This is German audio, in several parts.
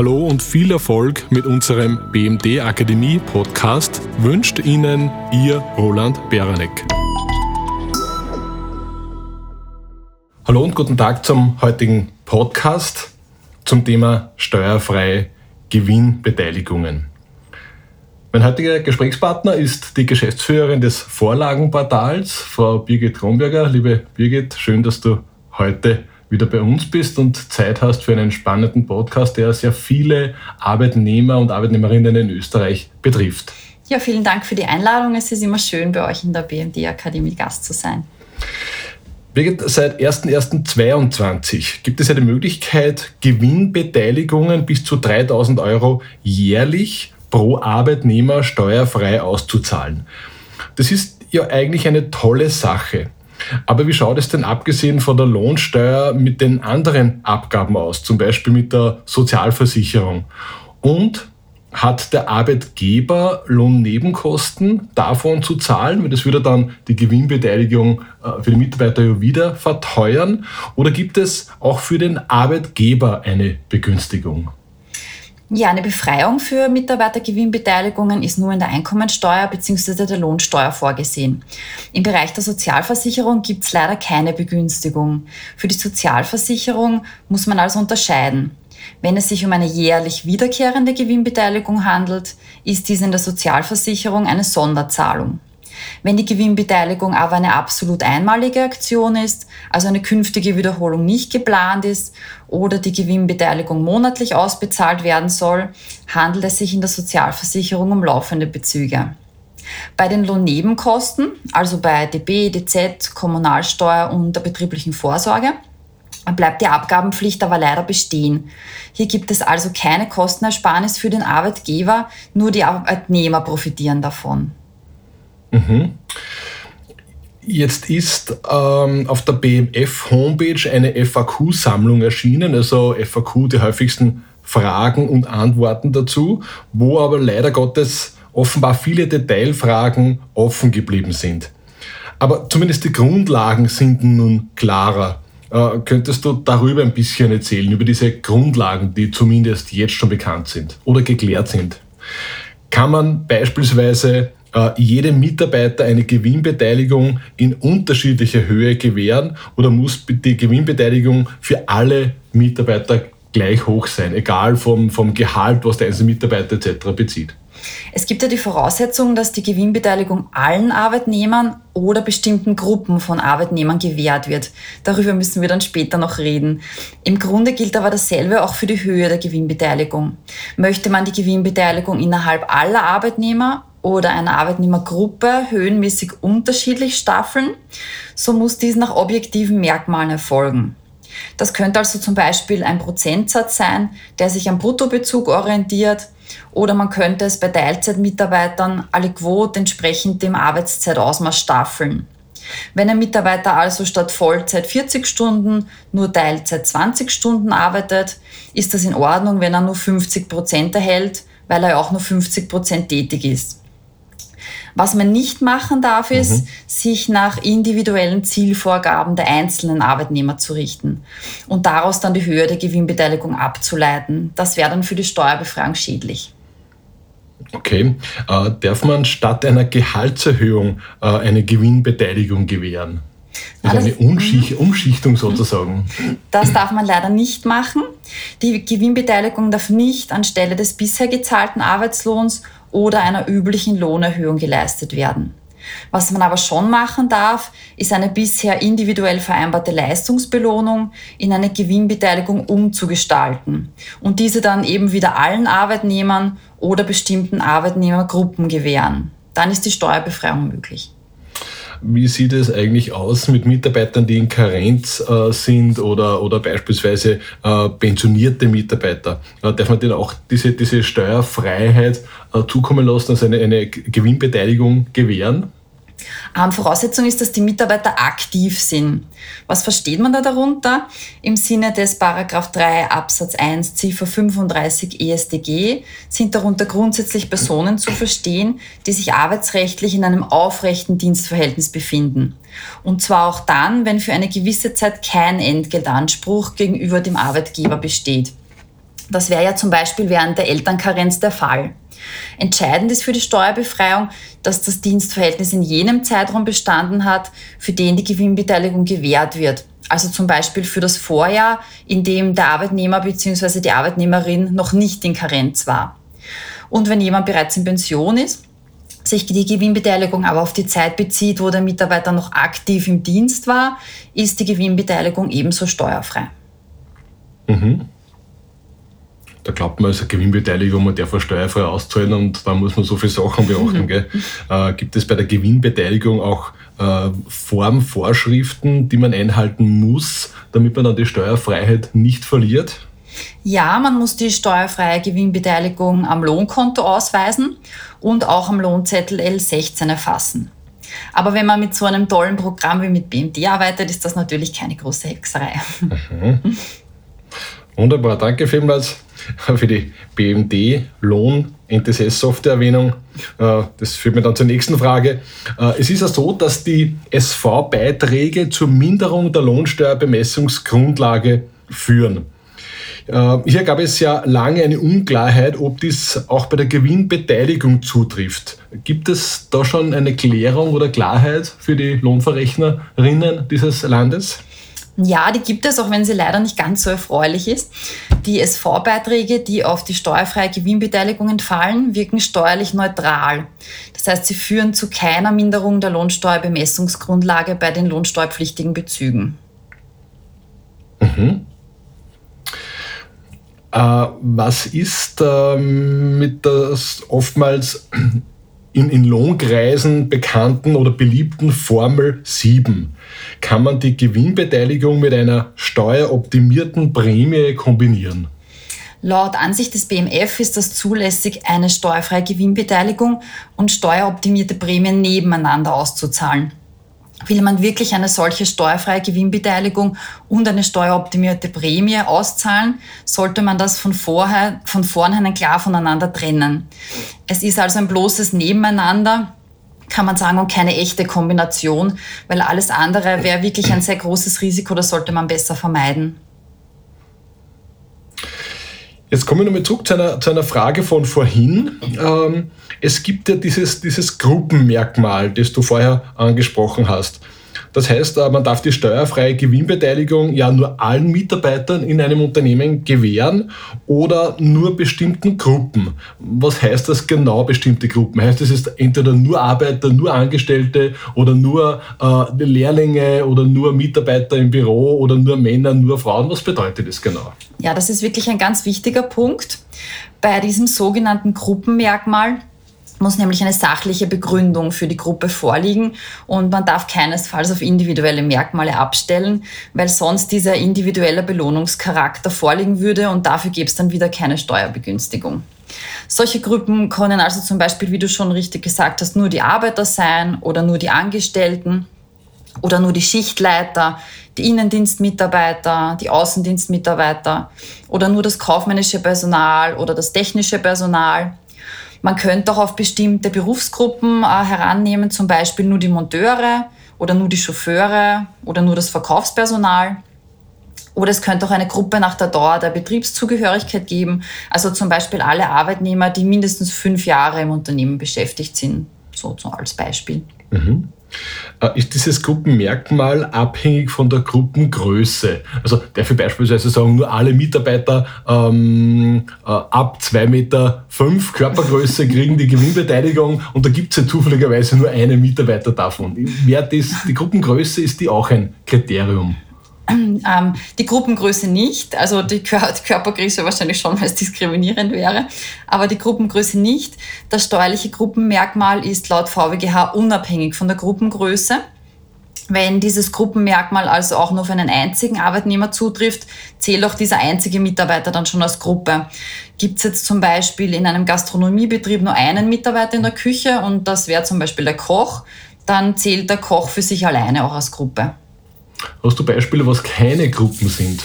Hallo und viel Erfolg mit unserem BMD Akademie Podcast wünscht Ihnen Ihr Roland Beranek. Hallo und guten Tag zum heutigen Podcast zum Thema steuerfreie Gewinnbeteiligungen. Mein heutiger Gesprächspartner ist die Geschäftsführerin des Vorlagenportals, Frau Birgit Kronberger. Liebe Birgit, schön, dass du heute wieder bei uns bist und Zeit hast für einen spannenden Podcast, der sehr viele Arbeitnehmer und Arbeitnehmerinnen in Österreich betrifft. Ja, vielen Dank für die Einladung. Es ist immer schön, bei euch in der BMD Akademie Gast zu sein. Birgit, seit 01.01.2022 gibt es ja die Möglichkeit, Gewinnbeteiligungen bis zu 3000 Euro jährlich pro Arbeitnehmer steuerfrei auszuzahlen. Das ist ja eigentlich eine tolle Sache. Aber wie schaut es denn abgesehen von der Lohnsteuer mit den anderen Abgaben aus, zum Beispiel mit der Sozialversicherung? Und hat der Arbeitgeber Lohnnebenkosten davon zu zahlen? Weil das würde dann die Gewinnbeteiligung äh, für die Mitarbeiter wieder verteuern. Oder gibt es auch für den Arbeitgeber eine Begünstigung? Ja, eine Befreiung für Mitarbeitergewinnbeteiligungen ist nur in der Einkommensteuer bzw. der Lohnsteuer vorgesehen. Im Bereich der Sozialversicherung gibt es leider keine Begünstigung. Für die Sozialversicherung muss man also unterscheiden. Wenn es sich um eine jährlich wiederkehrende Gewinnbeteiligung handelt, ist dies in der Sozialversicherung eine Sonderzahlung. Wenn die Gewinnbeteiligung aber eine absolut einmalige Aktion ist, also eine künftige Wiederholung nicht geplant ist oder die Gewinnbeteiligung monatlich ausbezahlt werden soll, handelt es sich in der Sozialversicherung um laufende Bezüge. Bei den Lohnnebenkosten, also bei DB, DZ, Kommunalsteuer und der betrieblichen Vorsorge, bleibt die Abgabenpflicht aber leider bestehen. Hier gibt es also keine Kostenersparnis für den Arbeitgeber, nur die Arbeitnehmer profitieren davon. Mhm. Jetzt ist ähm, auf der BMF-Homepage eine FAQ-Sammlung erschienen, also FAQ, die häufigsten Fragen und Antworten dazu, wo aber leider Gottes offenbar viele Detailfragen offen geblieben sind. Aber zumindest die Grundlagen sind nun klarer. Äh, könntest du darüber ein bisschen erzählen, über diese Grundlagen, die zumindest jetzt schon bekannt sind oder geklärt sind? Kann man beispielsweise äh, jedem Mitarbeiter eine Gewinnbeteiligung in unterschiedlicher Höhe gewähren oder muss die Gewinnbeteiligung für alle Mitarbeiter gleich hoch sein, egal vom, vom Gehalt, was der einzelne Mitarbeiter etc. bezieht? Es gibt ja die Voraussetzung, dass die Gewinnbeteiligung allen Arbeitnehmern oder bestimmten Gruppen von Arbeitnehmern gewährt wird. Darüber müssen wir dann später noch reden. Im Grunde gilt aber dasselbe auch für die Höhe der Gewinnbeteiligung. Möchte man die Gewinnbeteiligung innerhalb aller Arbeitnehmer oder einer Arbeitnehmergruppe höhenmäßig unterschiedlich staffeln, so muss dies nach objektiven Merkmalen erfolgen. Das könnte also zum Beispiel ein Prozentsatz sein, der sich am Bruttobezug orientiert, oder man könnte es bei Teilzeitmitarbeitern alle Quote entsprechend dem Arbeitszeitausmaß staffeln. Wenn ein Mitarbeiter also statt Vollzeit 40 Stunden nur Teilzeit 20 Stunden arbeitet, ist das in Ordnung, wenn er nur 50 Prozent erhält, weil er auch nur 50 Prozent tätig ist. Was man nicht machen darf, ist, mhm. sich nach individuellen Zielvorgaben der einzelnen Arbeitnehmer zu richten und daraus dann die Höhe der Gewinnbeteiligung abzuleiten. Das wäre dann für die Steuerbefreiung schädlich. Okay. Äh, darf man statt einer Gehaltserhöhung äh, eine Gewinnbeteiligung gewähren? Also eine Umschicht, mhm. Umschichtung sozusagen. Das darf man leider nicht machen. Die Gewinnbeteiligung darf nicht anstelle des bisher gezahlten Arbeitslohns oder einer üblichen Lohnerhöhung geleistet werden. Was man aber schon machen darf, ist eine bisher individuell vereinbarte Leistungsbelohnung in eine Gewinnbeteiligung umzugestalten und diese dann eben wieder allen Arbeitnehmern oder bestimmten Arbeitnehmergruppen gewähren. Dann ist die Steuerbefreiung möglich. Wie sieht es eigentlich aus mit Mitarbeitern, die in Karenz äh, sind oder, oder beispielsweise äh, pensionierte Mitarbeiter? Äh, darf man denen auch diese, diese Steuerfreiheit äh, zukommen lassen, also eine, eine Gewinnbeteiligung gewähren? Ähm, Voraussetzung ist, dass die Mitarbeiter aktiv sind. Was versteht man da darunter? Im Sinne des Paragraph 3 Absatz 1 Ziffer 35 ESDG sind darunter grundsätzlich Personen zu verstehen, die sich arbeitsrechtlich in einem aufrechten Dienstverhältnis befinden. Und zwar auch dann, wenn für eine gewisse Zeit kein Entgeltanspruch gegenüber dem Arbeitgeber besteht. Das wäre ja zum Beispiel während der Elternkarenz der Fall. Entscheidend ist für die Steuerbefreiung, dass das Dienstverhältnis in jenem Zeitraum bestanden hat, für den die Gewinnbeteiligung gewährt wird. Also zum Beispiel für das Vorjahr, in dem der Arbeitnehmer bzw. die Arbeitnehmerin noch nicht in Karenz war. Und wenn jemand bereits in Pension ist, sich die Gewinnbeteiligung aber auf die Zeit bezieht, wo der Mitarbeiter noch aktiv im Dienst war, ist die Gewinnbeteiligung ebenso steuerfrei. Mhm. Da glaubt man, es ist eine Gewinnbeteiligung, man darf steuerfrei auszahlen und da muss man so viele Sachen beachten. Gell? Äh, gibt es bei der Gewinnbeteiligung auch äh, Formvorschriften, die man einhalten muss, damit man dann die Steuerfreiheit nicht verliert? Ja, man muss die steuerfreie Gewinnbeteiligung am Lohnkonto ausweisen und auch am Lohnzettel L16 erfassen. Aber wenn man mit so einem tollen Programm wie mit BMD arbeitet, ist das natürlich keine große Hexerei. Mhm. Wunderbar, danke vielmals für die BMD Lohn NTSS Software Erwähnung. Äh, das führt mir dann zur nächsten Frage. Äh, es ist ja so, dass die SV-Beiträge zur Minderung der Lohnsteuerbemessungsgrundlage führen. Äh, hier gab es ja lange eine Unklarheit, ob dies auch bei der Gewinnbeteiligung zutrifft. Gibt es da schon eine Klärung oder Klarheit für die Lohnverrechnerinnen dieses Landes? Ja, die gibt es, auch wenn sie leider nicht ganz so erfreulich ist. Die SV-Beiträge, die auf die steuerfreie Gewinnbeteiligung entfallen, wirken steuerlich neutral. Das heißt, sie führen zu keiner Minderung der Lohnsteuerbemessungsgrundlage bei den lohnsteuerpflichtigen Bezügen. Mhm. Äh, was ist äh, mit das oftmals in, in Lohnkreisen bekannten oder beliebten Formel 7? Kann man die Gewinnbeteiligung mit einer steueroptimierten Prämie kombinieren? Laut Ansicht des BMF ist das zulässig, eine steuerfreie Gewinnbeteiligung und steueroptimierte Prämien nebeneinander auszuzahlen. Will man wirklich eine solche steuerfreie Gewinnbeteiligung und eine steueroptimierte Prämie auszahlen, sollte man das von, vorher, von vornherein klar voneinander trennen. Es ist also ein bloßes Nebeneinander, kann man sagen, und keine echte Kombination, weil alles andere wäre wirklich ein sehr großes Risiko, das sollte man besser vermeiden. Jetzt kommen wir nochmal zurück zu einer, zu einer Frage von vorhin. Ähm, es gibt ja dieses, dieses Gruppenmerkmal, das du vorher angesprochen hast. Das heißt, äh, man darf die steuerfreie Gewinnbeteiligung ja nur allen Mitarbeitern in einem Unternehmen gewähren oder nur bestimmten Gruppen. Was heißt das genau, bestimmte Gruppen? Heißt das jetzt entweder nur Arbeiter, nur Angestellte oder nur äh, Lehrlinge oder nur Mitarbeiter im Büro oder nur Männer, nur Frauen? Was bedeutet das genau? Ja, das ist wirklich ein ganz wichtiger Punkt. Bei diesem sogenannten Gruppenmerkmal muss nämlich eine sachliche Begründung für die Gruppe vorliegen und man darf keinesfalls auf individuelle Merkmale abstellen, weil sonst dieser individuelle Belohnungscharakter vorliegen würde und dafür gäbe es dann wieder keine Steuerbegünstigung. Solche Gruppen können also zum Beispiel, wie du schon richtig gesagt hast, nur die Arbeiter sein oder nur die Angestellten oder nur die Schichtleiter, die Innendienstmitarbeiter, die Außendienstmitarbeiter oder nur das kaufmännische Personal oder das technische Personal man könnte auch auf bestimmte Berufsgruppen äh, herannehmen, zum Beispiel nur die Monteure oder nur die Chauffeure oder nur das Verkaufspersonal. Oder es könnte auch eine Gruppe nach der Dauer der Betriebszugehörigkeit geben, also zum Beispiel alle Arbeitnehmer, die mindestens fünf Jahre im Unternehmen beschäftigt sind, so als Beispiel. Mhm. Äh, ist dieses Gruppenmerkmal abhängig von der Gruppengröße? Also darf ich beispielsweise sagen, nur alle Mitarbeiter ähm, äh, ab 2,5 Meter fünf Körpergröße kriegen die Gewinnbeteiligung und da gibt es ja zufälligerweise nur einen Mitarbeiter davon. Wer das, die Gruppengröße ist die auch ein Kriterium? Ähm, die Gruppengröße nicht, also die, Kör die Körpergröße wahrscheinlich schon, weil es diskriminierend wäre, aber die Gruppengröße nicht. Das steuerliche Gruppenmerkmal ist laut VWGH unabhängig von der Gruppengröße. Wenn dieses Gruppenmerkmal also auch nur auf einen einzigen Arbeitnehmer zutrifft, zählt auch dieser einzige Mitarbeiter dann schon als Gruppe. Gibt es jetzt zum Beispiel in einem Gastronomiebetrieb nur einen Mitarbeiter in der Küche und das wäre zum Beispiel der Koch, dann zählt der Koch für sich alleine auch als Gruppe. Hast du Beispiele, was keine Gruppen sind?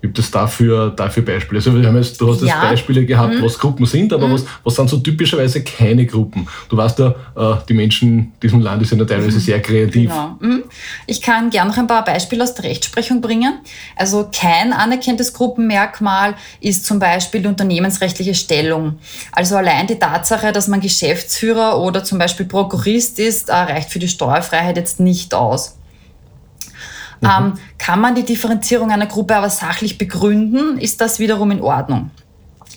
Gibt es dafür, dafür Beispiele? Also wir haben jetzt, du hast ja. jetzt Beispiele gehabt, mhm. was Gruppen sind, aber mhm. was, was sind so typischerweise keine Gruppen? Du weißt ja, äh, die Menschen in diesem Land sind ja teilweise mhm. sehr kreativ. Genau. Mhm. Ich kann gerne noch ein paar Beispiele aus der Rechtsprechung bringen. Also kein anerkanntes Gruppenmerkmal ist zum Beispiel die unternehmensrechtliche Stellung. Also allein die Tatsache, dass man Geschäftsführer oder zum Beispiel Prokurist ist, reicht für die Steuerfreiheit jetzt nicht aus. Mhm. Ähm, kann man die Differenzierung einer Gruppe aber sachlich begründen, ist das wiederum in Ordnung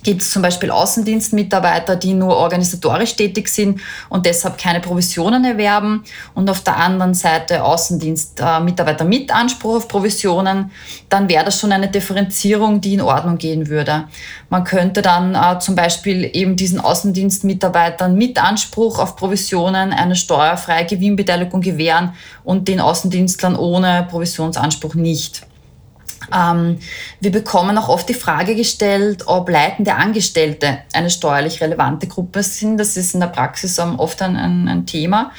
gibt es zum Beispiel Außendienstmitarbeiter, die nur organisatorisch tätig sind und deshalb keine Provisionen erwerben und auf der anderen Seite Außendienstmitarbeiter mit Anspruch auf Provisionen, dann wäre das schon eine Differenzierung, die in Ordnung gehen würde. Man könnte dann äh, zum Beispiel eben diesen Außendienstmitarbeitern mit Anspruch auf Provisionen eine steuerfreie Gewinnbeteiligung gewähren und den Außendienstlern ohne Provisionsanspruch nicht. Ähm, wir bekommen auch oft die Frage gestellt, ob leitende Angestellte eine steuerlich relevante Gruppe sind. Das ist in der Praxis oft ein, ein, ein Thema.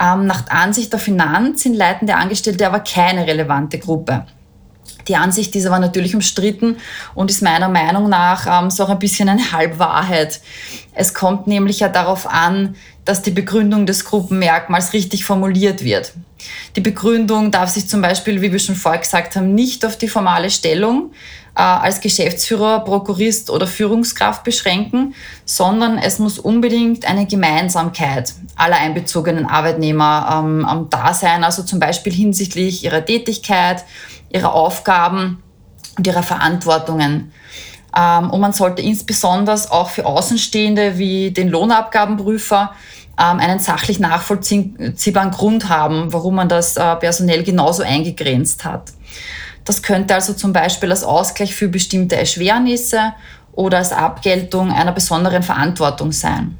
Ähm, nach Ansicht der Finanz sind leitende Angestellte aber keine relevante Gruppe. Die Ansicht ist aber natürlich umstritten und ist meiner Meinung nach ähm, so ein bisschen eine Halbwahrheit. Es kommt nämlich ja darauf an, dass die Begründung des Gruppenmerkmals richtig formuliert wird. Die Begründung darf sich zum Beispiel, wie wir schon vorher gesagt haben, nicht auf die formale Stellung äh, als Geschäftsführer, Prokurist oder Führungskraft beschränken, sondern es muss unbedingt eine Gemeinsamkeit aller einbezogenen Arbeitnehmer ähm, da sein, also zum Beispiel hinsichtlich ihrer Tätigkeit, ihrer Aufgaben und ihrer Verantwortungen. Ähm, und man sollte insbesondere auch für Außenstehende wie den Lohnabgabenprüfer ähm, einen sachlich nachvollziehbaren Grund haben, warum man das äh, personell genauso eingegrenzt hat. Das könnte also zum Beispiel als Ausgleich für bestimmte Erschwernisse oder als Abgeltung einer besonderen Verantwortung sein.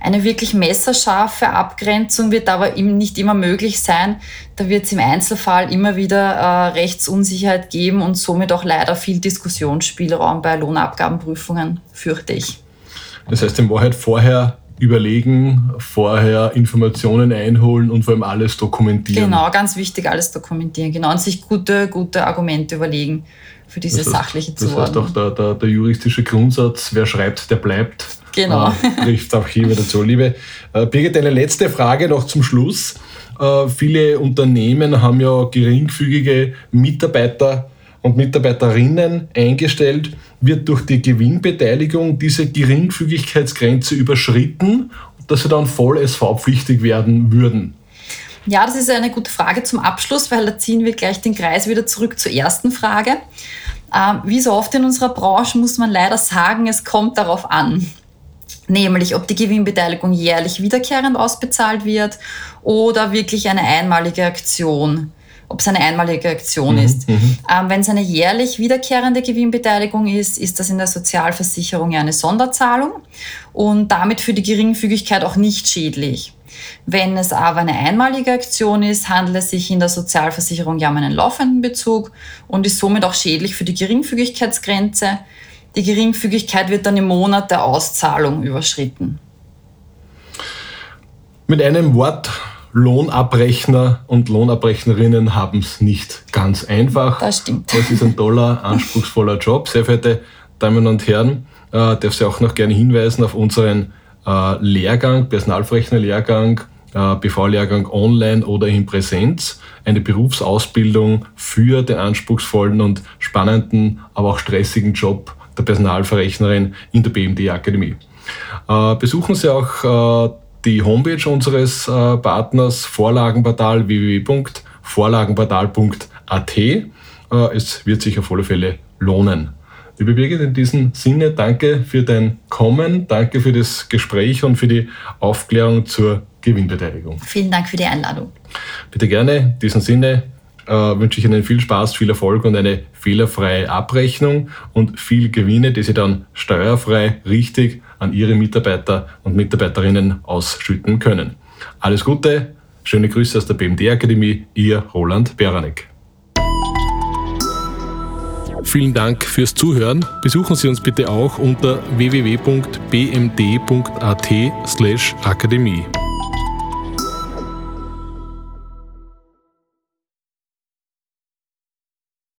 Eine wirklich messerscharfe Abgrenzung wird aber nicht immer möglich sein. Da wird es im Einzelfall immer wieder äh, Rechtsunsicherheit geben und somit auch leider viel Diskussionsspielraum bei Lohnabgabenprüfungen, fürchte ich. Das heißt in Wahrheit vorher überlegen, vorher Informationen einholen und vor allem alles dokumentieren. Genau, ganz wichtig, alles dokumentieren. Genau, und sich gute, gute Argumente überlegen für diese das heißt, sachliche Zuordnung. Das heißt auch der, der, der, juristische Grundsatz, wer schreibt, der bleibt. Genau. Äh, trifft auch hier wieder zu. Liebe äh, Birgit, eine letzte Frage noch zum Schluss. Äh, viele Unternehmen haben ja geringfügige Mitarbeiter und Mitarbeiterinnen eingestellt, wird durch die Gewinnbeteiligung diese Geringfügigkeitsgrenze überschritten, dass sie dann voll SV-pflichtig werden würden? Ja, das ist eine gute Frage zum Abschluss, weil da ziehen wir gleich den Kreis wieder zurück zur ersten Frage. Ähm, wie so oft in unserer Branche muss man leider sagen, es kommt darauf an. Nämlich, ob die Gewinnbeteiligung jährlich wiederkehrend ausbezahlt wird oder wirklich eine einmalige Aktion ob es eine einmalige Aktion mhm, ist. Mhm. Ähm, Wenn es eine jährlich wiederkehrende Gewinnbeteiligung ist, ist das in der Sozialversicherung ja eine Sonderzahlung und damit für die Geringfügigkeit auch nicht schädlich. Wenn es aber eine einmalige Aktion ist, handelt es sich in der Sozialversicherung ja um einen laufenden Bezug und ist somit auch schädlich für die Geringfügigkeitsgrenze. Die Geringfügigkeit wird dann im Monat der Auszahlung überschritten. Mit einem Wort Lohnabrechner und Lohnabrechnerinnen haben es nicht ganz einfach. Das stimmt. Das ist ein toller, anspruchsvoller Job. Sehr verehrte Damen und Herren, äh, darf Sie auch noch gerne hinweisen auf unseren äh, Lehrgang, Personalverrechner-Lehrgang, äh, BV-Lehrgang online oder in Präsenz. Eine Berufsausbildung für den anspruchsvollen und spannenden, aber auch stressigen Job der Personalverrechnerin in der BMD-Akademie. Äh, besuchen Sie auch äh, die Homepage unseres äh, Partners Vorlagenportal www.vorlagenportal.at. Äh, es wird sich auf alle Fälle lohnen. Liebe Birgit, in diesem Sinne danke für dein Kommen, danke für das Gespräch und für die Aufklärung zur Gewinnbeteiligung. Vielen Dank für die Einladung. Bitte gerne. In diesem Sinne äh, wünsche ich Ihnen viel Spaß, viel Erfolg und eine fehlerfreie Abrechnung und viel Gewinne, die Sie dann steuerfrei richtig an Ihre Mitarbeiter und Mitarbeiterinnen ausschütten können. Alles Gute, schöne Grüße aus der BMD Akademie, Ihr Roland Beranek. Vielen Dank fürs Zuhören. Besuchen Sie uns bitte auch unter www.bmd.at/akademie.